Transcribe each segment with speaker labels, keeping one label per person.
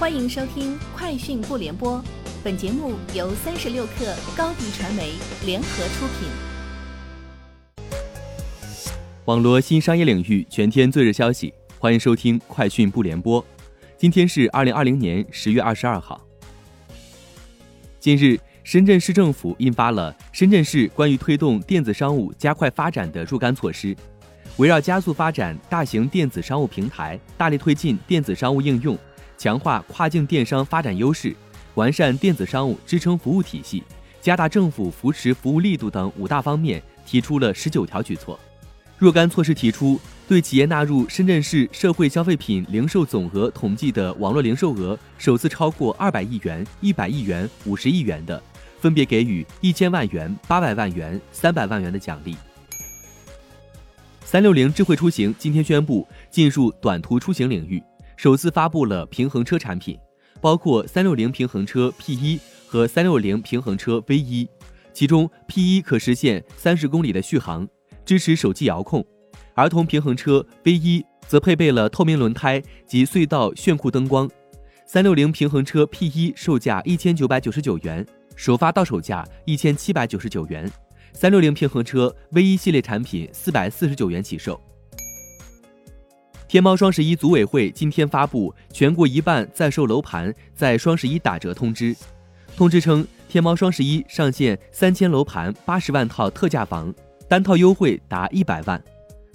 Speaker 1: 欢迎收听《快讯不联播》，本节目由三十六克高低传媒联合出品。
Speaker 2: 网络新商业领域全天最热消息，欢迎收听《快讯不联播》。今天是二零二零年十月二十二号。近日，深圳市政府印发了《深圳市关于推动电子商务加快发展的若干措施》，围绕加速发展大型电子商务平台，大力推进电子商务应用。强化跨境电商发展优势，完善电子商务支撑服务体系，加大政府扶持服务力度等五大方面，提出了十九条举措。若干措施提出，对企业纳入深圳市社会消费品零售总额统计的网络零售额首次超过二百亿元、一百亿元、五十亿元的，分别给予一千万元、八百万元、三百万元的奖励。三六零智慧出行今天宣布进入短途出行领域。首次发布了平衡车产品，包括三六零平衡车 P 一和三六零平衡车 V 一，其中 P 一可实现三十公里的续航，支持手机遥控；儿童平衡车 V 一则配备了透明轮胎及隧道炫酷灯光。三六零平衡车 P 一售价一千九百九十九元，首发到手价一千七百九十九元；三六零平衡车 V 一系列产品四百四十九元起售。天猫双十一组委会今天发布全国一半在售楼盘在双十一打折通知。通知称，天猫双十一上线三千楼盘八十万套特价房，单套优惠达一百万。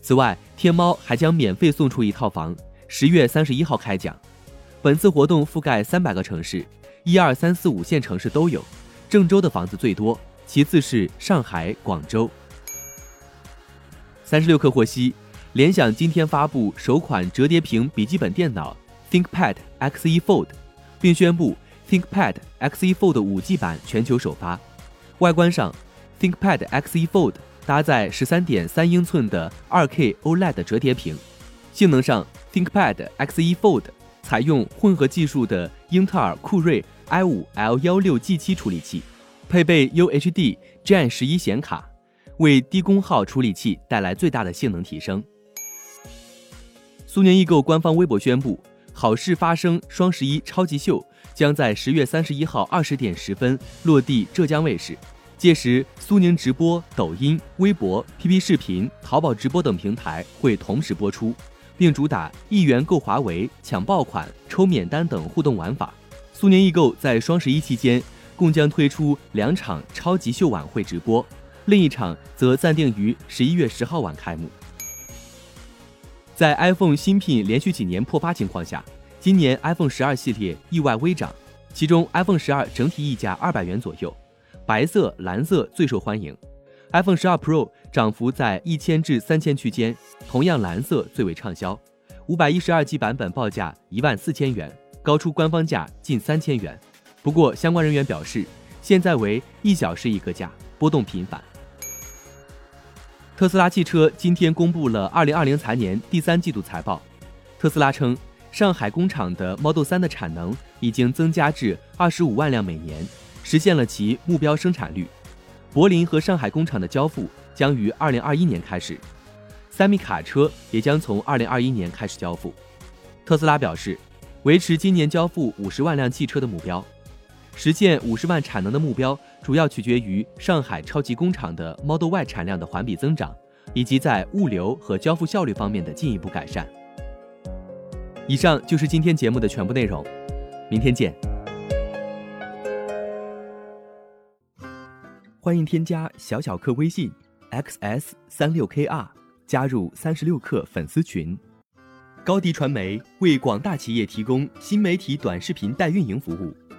Speaker 2: 此外，天猫还将免费送出一套房，十月三十一号开奖。本次活动覆盖三百个城市，一二三四五线城市都有，郑州的房子最多，其次是上海、广州。三十六氪获悉。联想今天发布首款折叠屏笔记本电脑 ThinkPad X1 Fold，并宣布 ThinkPad X1 Fold 5G 版全球首发。外观上，ThinkPad X1 Fold 搭载13.3英寸的 2K OLED 折叠屏；性能上，ThinkPad X1 Fold 采用混合技术的英特尔酷睿 i5-L16G7 处理器，配备 UHD Gen 11显卡，为低功耗处理器带来最大的性能提升。苏宁易购官方微博宣布，好事发生双十一超级秀将在十月三十一号二十点十分落地浙江卫视。届时，苏宁直播、抖音、微博、PP 视频、淘宝直播等平台会同时播出，并主打一元购华为、抢爆款、抽免单等互动玩法。苏宁易购在双十一期间共将推出两场超级秀晚会直播，另一场则暂定于十一月十号晚开幕。在 iPhone 新品连续几年破发情况下，今年 iPhone 十二系列意外微涨，其中 iPhone 十二整体溢价二百元左右，白色、蓝色最受欢迎，iPhone 十二 Pro 涨幅在一千至三千区间，同样蓝色最为畅销，五百一十二 G 版本报价一万四千元，高出官方价近三千元。不过相关人员表示，现在为一小时一个价，波动频繁。特斯拉汽车今天公布了二零二零财年第三季度财报。特斯拉称，上海工厂的 Model 3的产能已经增加至二十五万辆每年，实现了其目标生产率。柏林和上海工厂的交付将于二零二一年开始，三米卡车也将从二零二一年开始交付。特斯拉表示，维持今年交付五十万辆汽车的目标。实现五十万产能的目标，主要取决于上海超级工厂的 Model Y 产量的环比增长，以及在物流和交付效率方面的进一步改善。以上就是今天节目的全部内容，明天见。欢迎添加小小客微信 xs 三六 kr，加入三十六课粉丝群。高迪传媒为广大企业提供新媒体短视频代运营服务。